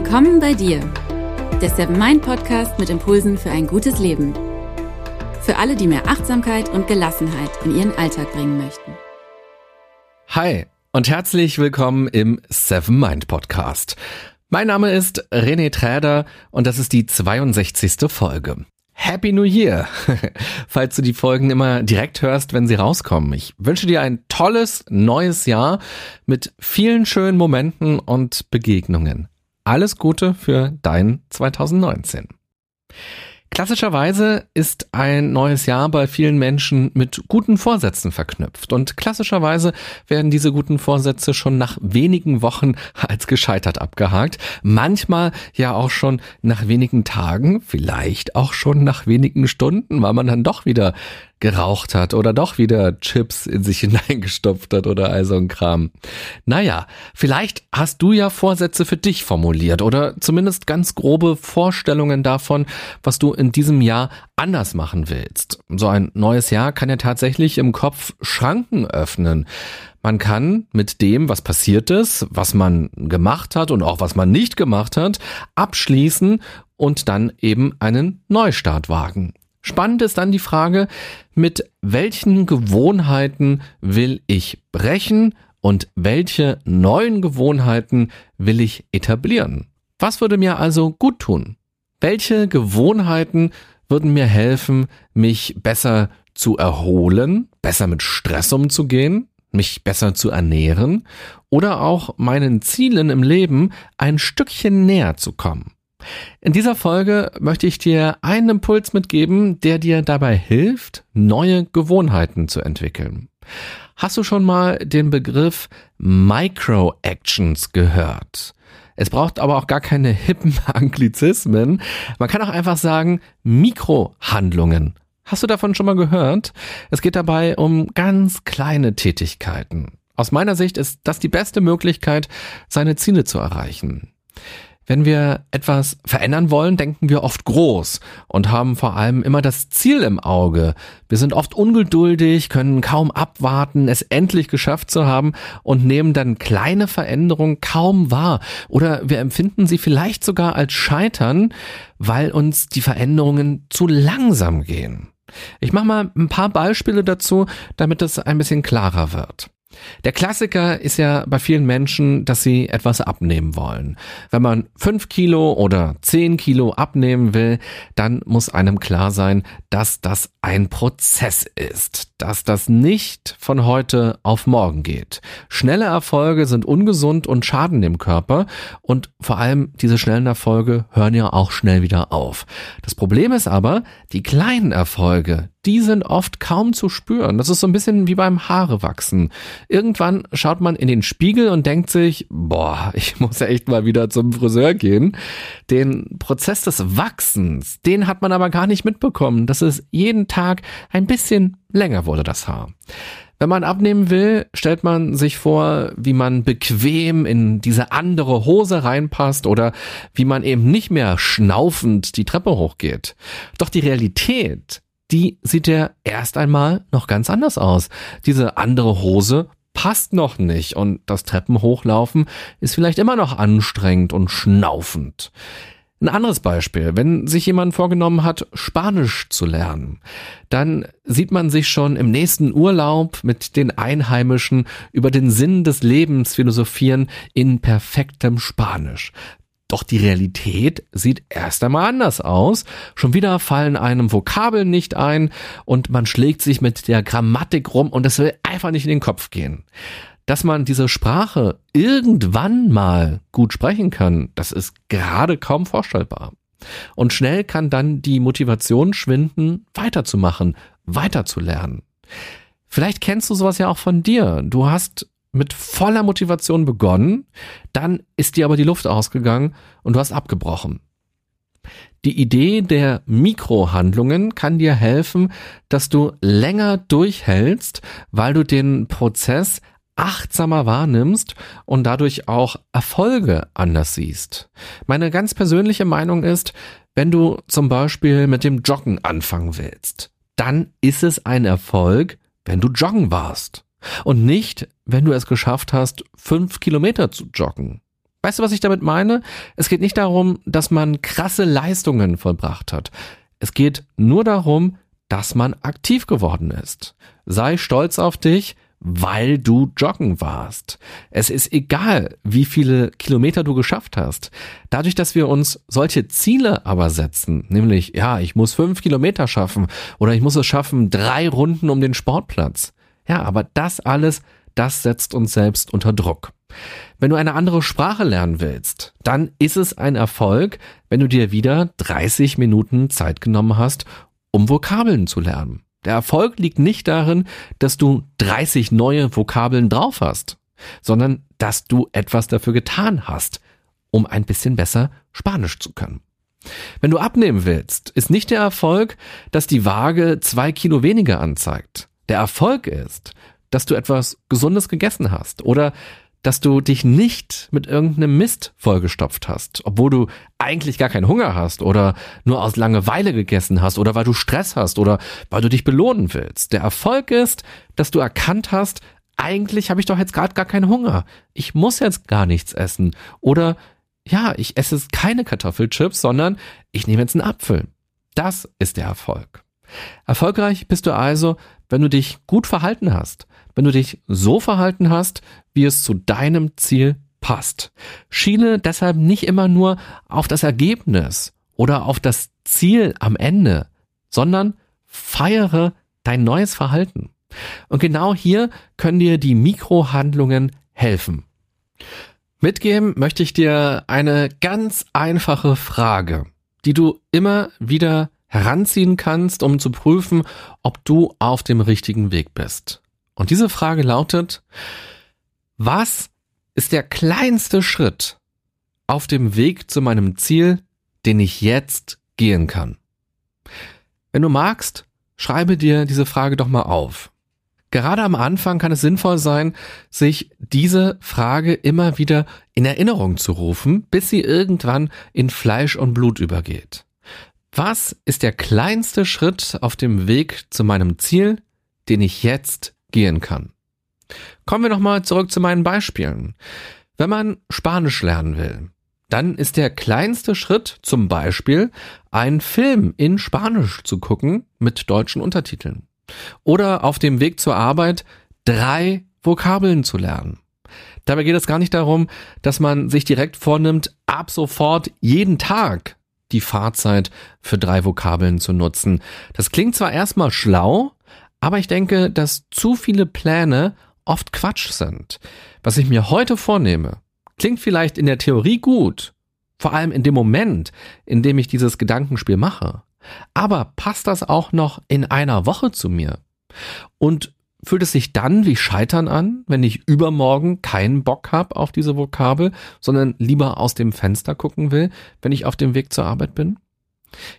Willkommen bei dir, der Seven Mind Podcast mit Impulsen für ein gutes Leben. Für alle, die mehr Achtsamkeit und Gelassenheit in ihren Alltag bringen möchten. Hi und herzlich willkommen im Seven Mind Podcast. Mein Name ist René Träder und das ist die 62. Folge. Happy New Year! Falls du die Folgen immer direkt hörst, wenn sie rauskommen. Ich wünsche dir ein tolles neues Jahr mit vielen schönen Momenten und Begegnungen alles Gute für dein 2019. Klassischerweise ist ein neues Jahr bei vielen Menschen mit guten Vorsätzen verknüpft und klassischerweise werden diese guten Vorsätze schon nach wenigen Wochen als gescheitert abgehakt, manchmal ja auch schon nach wenigen Tagen, vielleicht auch schon nach wenigen Stunden, weil man dann doch wieder geraucht hat oder doch wieder Chips in sich hineingestopft hat oder all so ein Kram. Naja, vielleicht hast du ja Vorsätze für dich formuliert oder zumindest ganz grobe Vorstellungen davon, was du in diesem Jahr anders machen willst. So ein neues Jahr kann ja tatsächlich im Kopf Schranken öffnen. Man kann mit dem, was passiert ist, was man gemacht hat und auch was man nicht gemacht hat, abschließen und dann eben einen Neustart wagen. Spannend ist dann die Frage, mit welchen Gewohnheiten will ich brechen und welche neuen Gewohnheiten will ich etablieren? Was würde mir also gut tun? Welche Gewohnheiten würden mir helfen, mich besser zu erholen, besser mit Stress umzugehen, mich besser zu ernähren oder auch meinen Zielen im Leben ein Stückchen näher zu kommen? In dieser Folge möchte ich dir einen Impuls mitgeben, der dir dabei hilft, neue Gewohnheiten zu entwickeln. Hast du schon mal den Begriff Micro-Actions gehört? Es braucht aber auch gar keine hippen Anglizismen. Man kann auch einfach sagen Mikrohandlungen. Hast du davon schon mal gehört? Es geht dabei um ganz kleine Tätigkeiten. Aus meiner Sicht ist das die beste Möglichkeit, seine Ziele zu erreichen. Wenn wir etwas verändern wollen, denken wir oft groß und haben vor allem immer das Ziel im Auge. Wir sind oft ungeduldig, können kaum abwarten, es endlich geschafft zu haben und nehmen dann kleine Veränderungen kaum wahr. Oder wir empfinden sie vielleicht sogar als Scheitern, weil uns die Veränderungen zu langsam gehen. Ich mache mal ein paar Beispiele dazu, damit es ein bisschen klarer wird. Der Klassiker ist ja bei vielen Menschen, dass sie etwas abnehmen wollen. Wenn man fünf Kilo oder zehn Kilo abnehmen will, dann muss einem klar sein, dass das ein Prozess ist, dass das nicht von heute auf morgen geht. Schnelle Erfolge sind ungesund und schaden dem Körper und vor allem diese schnellen Erfolge hören ja auch schnell wieder auf. Das Problem ist aber, die kleinen Erfolge, die sind oft kaum zu spüren. Das ist so ein bisschen wie beim Haarewachsen. Irgendwann schaut man in den Spiegel und denkt sich, boah, ich muss ja echt mal wieder zum Friseur gehen. Den Prozess des Wachsens, den hat man aber gar nicht mitbekommen, dass es jeden Tag ein bisschen länger wurde, das Haar. Wenn man abnehmen will, stellt man sich vor, wie man bequem in diese andere Hose reinpasst oder wie man eben nicht mehr schnaufend die Treppe hochgeht. Doch die Realität, die sieht ja erst einmal noch ganz anders aus. Diese andere Hose passt noch nicht und das Treppenhochlaufen ist vielleicht immer noch anstrengend und schnaufend. Ein anderes Beispiel, wenn sich jemand vorgenommen hat, Spanisch zu lernen, dann sieht man sich schon im nächsten Urlaub mit den Einheimischen über den Sinn des Lebens philosophieren in perfektem Spanisch. Doch die Realität sieht erst einmal anders aus. Schon wieder fallen einem Vokabeln nicht ein und man schlägt sich mit der Grammatik rum und es will einfach nicht in den Kopf gehen. Dass man diese Sprache irgendwann mal gut sprechen kann, das ist gerade kaum vorstellbar. Und schnell kann dann die Motivation schwinden, weiterzumachen, weiterzulernen. Vielleicht kennst du sowas ja auch von dir. Du hast mit voller Motivation begonnen, dann ist dir aber die Luft ausgegangen und du hast abgebrochen. Die Idee der Mikrohandlungen kann dir helfen, dass du länger durchhältst, weil du den Prozess achtsamer wahrnimmst und dadurch auch Erfolge anders siehst. Meine ganz persönliche Meinung ist, wenn du zum Beispiel mit dem Joggen anfangen willst, dann ist es ein Erfolg, wenn du joggen warst. Und nicht, wenn du es geschafft hast, fünf Kilometer zu joggen. Weißt du, was ich damit meine? Es geht nicht darum, dass man krasse Leistungen vollbracht hat. Es geht nur darum, dass man aktiv geworden ist. Sei stolz auf dich, weil du joggen warst. Es ist egal, wie viele Kilometer du geschafft hast. Dadurch, dass wir uns solche Ziele aber setzen, nämlich, ja, ich muss fünf Kilometer schaffen oder ich muss es schaffen, drei Runden um den Sportplatz. Ja, aber das alles, das setzt uns selbst unter Druck. Wenn du eine andere Sprache lernen willst, dann ist es ein Erfolg, wenn du dir wieder 30 Minuten Zeit genommen hast, um Vokabeln zu lernen. Der Erfolg liegt nicht darin, dass du 30 neue Vokabeln drauf hast, sondern dass du etwas dafür getan hast, um ein bisschen besser Spanisch zu können. Wenn du abnehmen willst, ist nicht der Erfolg, dass die Waage zwei Kilo weniger anzeigt. Der Erfolg ist, dass du etwas Gesundes gegessen hast oder dass du dich nicht mit irgendeinem Mist vollgestopft hast, obwohl du eigentlich gar keinen Hunger hast oder nur aus Langeweile gegessen hast oder weil du Stress hast oder weil du dich belohnen willst. Der Erfolg ist, dass du erkannt hast, eigentlich habe ich doch jetzt gerade gar keinen Hunger. Ich muss jetzt gar nichts essen. Oder ja, ich esse keine Kartoffelchips, sondern ich nehme jetzt einen Apfel. Das ist der Erfolg. Erfolgreich bist du also, wenn du dich gut verhalten hast, wenn du dich so verhalten hast, wie es zu deinem Ziel passt. Schiele deshalb nicht immer nur auf das Ergebnis oder auf das Ziel am Ende, sondern feiere dein neues Verhalten. Und genau hier können dir die Mikrohandlungen helfen. Mitgeben möchte ich dir eine ganz einfache Frage, die du immer wieder heranziehen kannst, um zu prüfen, ob du auf dem richtigen Weg bist. Und diese Frage lautet, was ist der kleinste Schritt auf dem Weg zu meinem Ziel, den ich jetzt gehen kann? Wenn du magst, schreibe dir diese Frage doch mal auf. Gerade am Anfang kann es sinnvoll sein, sich diese Frage immer wieder in Erinnerung zu rufen, bis sie irgendwann in Fleisch und Blut übergeht. Was ist der kleinste Schritt auf dem Weg zu meinem Ziel, den ich jetzt gehen kann. Kommen wir nochmal zurück zu meinen Beispielen. Wenn man Spanisch lernen will, dann ist der kleinste Schritt zum Beispiel, einen Film in Spanisch zu gucken mit deutschen Untertiteln. Oder auf dem Weg zur Arbeit drei Vokabeln zu lernen. Dabei geht es gar nicht darum, dass man sich direkt vornimmt, ab sofort jeden Tag die Fahrzeit für drei Vokabeln zu nutzen. Das klingt zwar erstmal schlau, aber ich denke, dass zu viele Pläne oft Quatsch sind. Was ich mir heute vornehme, klingt vielleicht in der Theorie gut, vor allem in dem Moment, in dem ich dieses Gedankenspiel mache. Aber passt das auch noch in einer Woche zu mir? Und fühlt es sich dann wie Scheitern an, wenn ich übermorgen keinen Bock habe auf diese Vokabel, sondern lieber aus dem Fenster gucken will, wenn ich auf dem Weg zur Arbeit bin?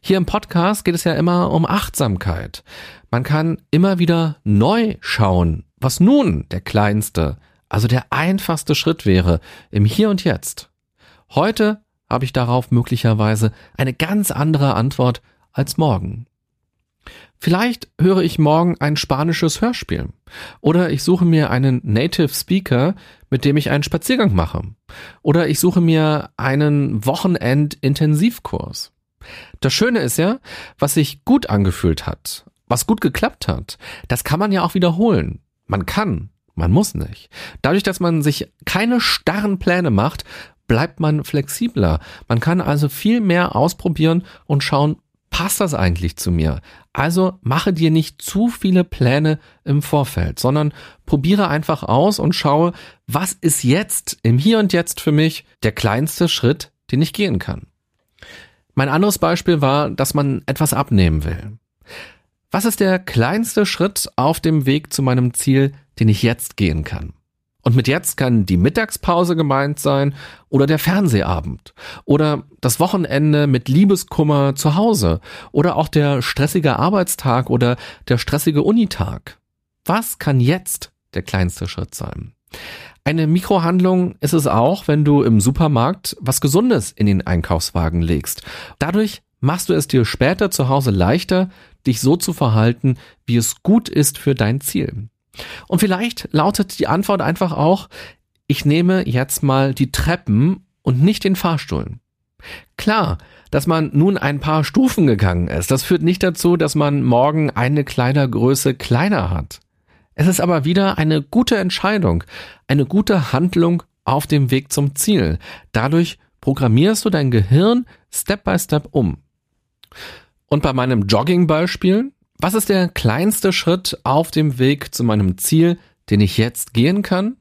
Hier im Podcast geht es ja immer um Achtsamkeit. Man kann immer wieder neu schauen, was nun der kleinste, also der einfachste Schritt wäre im Hier und Jetzt. Heute habe ich darauf möglicherweise eine ganz andere Antwort als morgen. Vielleicht höre ich morgen ein spanisches Hörspiel oder ich suche mir einen Native Speaker, mit dem ich einen Spaziergang mache oder ich suche mir einen Wochenend-Intensivkurs. Das Schöne ist ja, was sich gut angefühlt hat, was gut geklappt hat, das kann man ja auch wiederholen. Man kann, man muss nicht. Dadurch, dass man sich keine starren Pläne macht, bleibt man flexibler. Man kann also viel mehr ausprobieren und schauen, passt das eigentlich zu mir? Also mache dir nicht zu viele Pläne im Vorfeld, sondern probiere einfach aus und schaue, was ist jetzt im Hier und Jetzt für mich der kleinste Schritt, den ich gehen kann. Mein anderes Beispiel war, dass man etwas abnehmen will. Was ist der kleinste Schritt auf dem Weg zu meinem Ziel, den ich jetzt gehen kann? Und mit jetzt kann die Mittagspause gemeint sein oder der Fernsehabend oder das Wochenende mit Liebeskummer zu Hause oder auch der stressige Arbeitstag oder der stressige Unitag. Was kann jetzt der kleinste Schritt sein? Eine Mikrohandlung ist es auch, wenn du im Supermarkt was Gesundes in den Einkaufswagen legst. Dadurch machst du es dir später zu Hause leichter, dich so zu verhalten, wie es gut ist für dein Ziel. Und vielleicht lautet die Antwort einfach auch, ich nehme jetzt mal die Treppen und nicht den Fahrstuhl. Klar, dass man nun ein paar Stufen gegangen ist, das führt nicht dazu, dass man morgen eine Kleidergröße kleiner hat. Es ist aber wieder eine gute Entscheidung, eine gute Handlung auf dem Weg zum Ziel. Dadurch programmierst du dein Gehirn Step by Step um. Und bei meinem Jogging-Beispiel, was ist der kleinste Schritt auf dem Weg zu meinem Ziel, den ich jetzt gehen kann?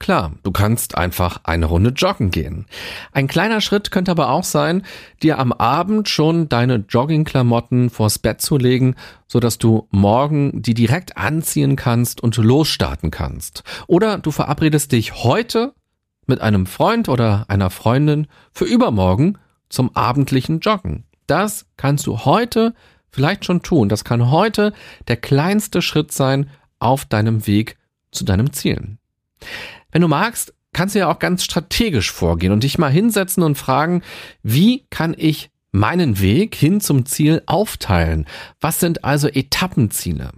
Klar, du kannst einfach eine Runde joggen gehen. Ein kleiner Schritt könnte aber auch sein, dir am Abend schon deine Joggingklamotten vors Bett zu legen, so dass du morgen die direkt anziehen kannst und losstarten kannst. Oder du verabredest dich heute mit einem Freund oder einer Freundin für übermorgen zum abendlichen Joggen. Das kannst du heute vielleicht schon tun. Das kann heute der kleinste Schritt sein auf deinem Weg zu deinem Zielen. Wenn du magst, kannst du ja auch ganz strategisch vorgehen und dich mal hinsetzen und fragen, wie kann ich meinen Weg hin zum Ziel aufteilen? Was sind also Etappenziele?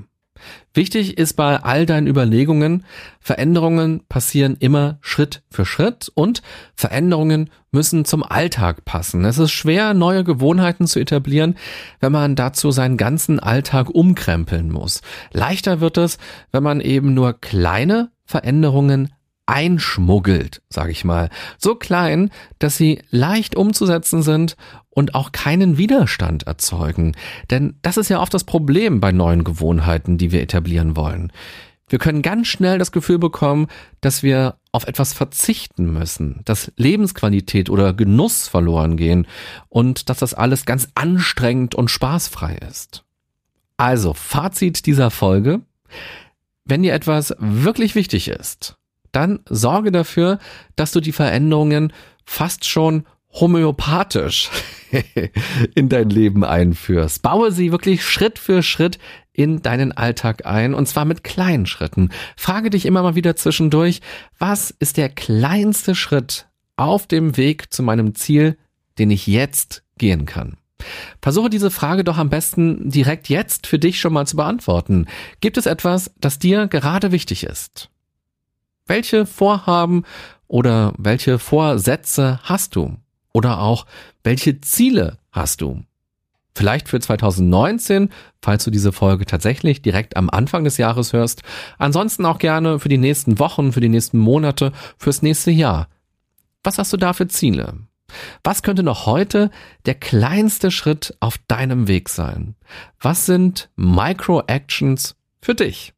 Wichtig ist bei all deinen Überlegungen, Veränderungen passieren immer Schritt für Schritt und Veränderungen müssen zum Alltag passen. Es ist schwer, neue Gewohnheiten zu etablieren, wenn man dazu seinen ganzen Alltag umkrempeln muss. Leichter wird es, wenn man eben nur kleine Veränderungen einschmuggelt, sage ich mal. So klein, dass sie leicht umzusetzen sind und auch keinen Widerstand erzeugen. Denn das ist ja oft das Problem bei neuen Gewohnheiten, die wir etablieren wollen. Wir können ganz schnell das Gefühl bekommen, dass wir auf etwas verzichten müssen, dass Lebensqualität oder Genuss verloren gehen und dass das alles ganz anstrengend und spaßfrei ist. Also, Fazit dieser Folge. Wenn dir etwas wirklich wichtig ist, dann sorge dafür, dass du die Veränderungen fast schon homöopathisch in dein Leben einführst. Baue sie wirklich Schritt für Schritt in deinen Alltag ein und zwar mit kleinen Schritten. Frage dich immer mal wieder zwischendurch, was ist der kleinste Schritt auf dem Weg zu meinem Ziel, den ich jetzt gehen kann? Versuche diese Frage doch am besten direkt jetzt für dich schon mal zu beantworten. Gibt es etwas, das dir gerade wichtig ist? Welche Vorhaben oder welche Vorsätze hast du? Oder auch, welche Ziele hast du? Vielleicht für 2019, falls du diese Folge tatsächlich direkt am Anfang des Jahres hörst. Ansonsten auch gerne für die nächsten Wochen, für die nächsten Monate, fürs nächste Jahr. Was hast du da für Ziele? Was könnte noch heute der kleinste Schritt auf deinem Weg sein? Was sind Micro-Actions für dich?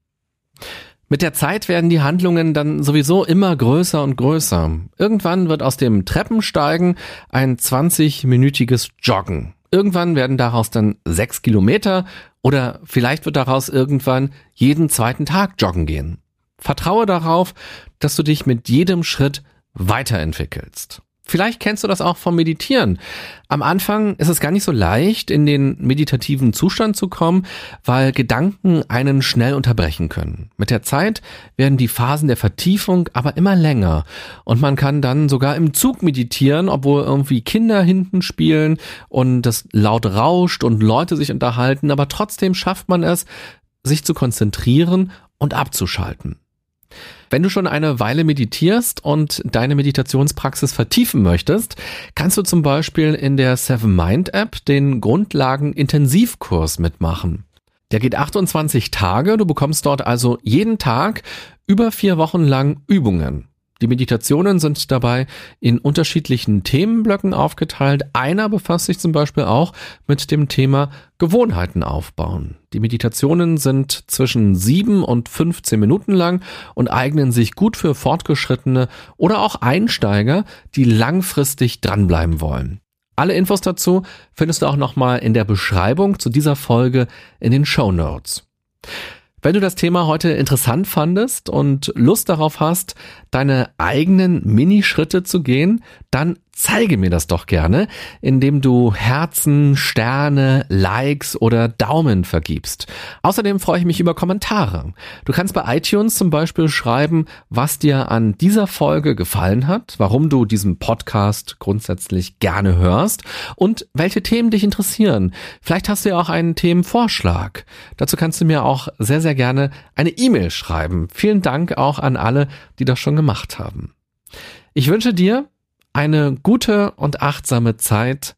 Mit der Zeit werden die Handlungen dann sowieso immer größer und größer. Irgendwann wird aus dem Treppensteigen ein 20-minütiges Joggen. Irgendwann werden daraus dann sechs Kilometer oder vielleicht wird daraus irgendwann jeden zweiten Tag joggen gehen. Vertraue darauf, dass du dich mit jedem Schritt weiterentwickelst. Vielleicht kennst du das auch vom Meditieren. Am Anfang ist es gar nicht so leicht, in den meditativen Zustand zu kommen, weil Gedanken einen schnell unterbrechen können. Mit der Zeit werden die Phasen der Vertiefung aber immer länger und man kann dann sogar im Zug meditieren, obwohl irgendwie Kinder hinten spielen und das laut rauscht und Leute sich unterhalten, aber trotzdem schafft man es, sich zu konzentrieren und abzuschalten. Wenn du schon eine Weile meditierst und deine Meditationspraxis vertiefen möchtest, kannst du zum Beispiel in der Seven Mind App den Grundlagen Intensivkurs mitmachen. Der geht 28 Tage, du bekommst dort also jeden Tag über vier Wochen lang Übungen. Die Meditationen sind dabei in unterschiedlichen Themenblöcken aufgeteilt. Einer befasst sich zum Beispiel auch mit dem Thema Gewohnheiten aufbauen. Die Meditationen sind zwischen sieben und 15 Minuten lang und eignen sich gut für Fortgeschrittene oder auch Einsteiger, die langfristig dranbleiben wollen. Alle Infos dazu findest du auch nochmal in der Beschreibung zu dieser Folge in den Show Notes. Wenn du das Thema heute interessant fandest und Lust darauf hast, deine eigenen Minischritte zu gehen, dann zeige mir das doch gerne, indem du Herzen, Sterne, Likes oder Daumen vergibst. Außerdem freue ich mich über Kommentare. Du kannst bei iTunes zum Beispiel schreiben, was dir an dieser Folge gefallen hat, warum du diesen Podcast grundsätzlich gerne hörst und welche Themen dich interessieren. Vielleicht hast du ja auch einen Themenvorschlag. Dazu kannst du mir auch sehr, sehr gerne eine E-Mail schreiben. Vielen Dank auch an alle, die das schon gemacht haben. Ich wünsche dir eine gute und achtsame Zeit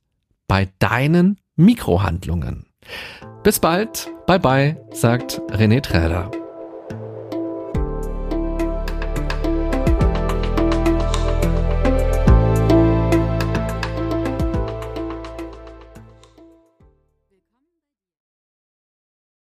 bei deinen Mikrohandlungen. Bis bald, bye bye, sagt René Träder.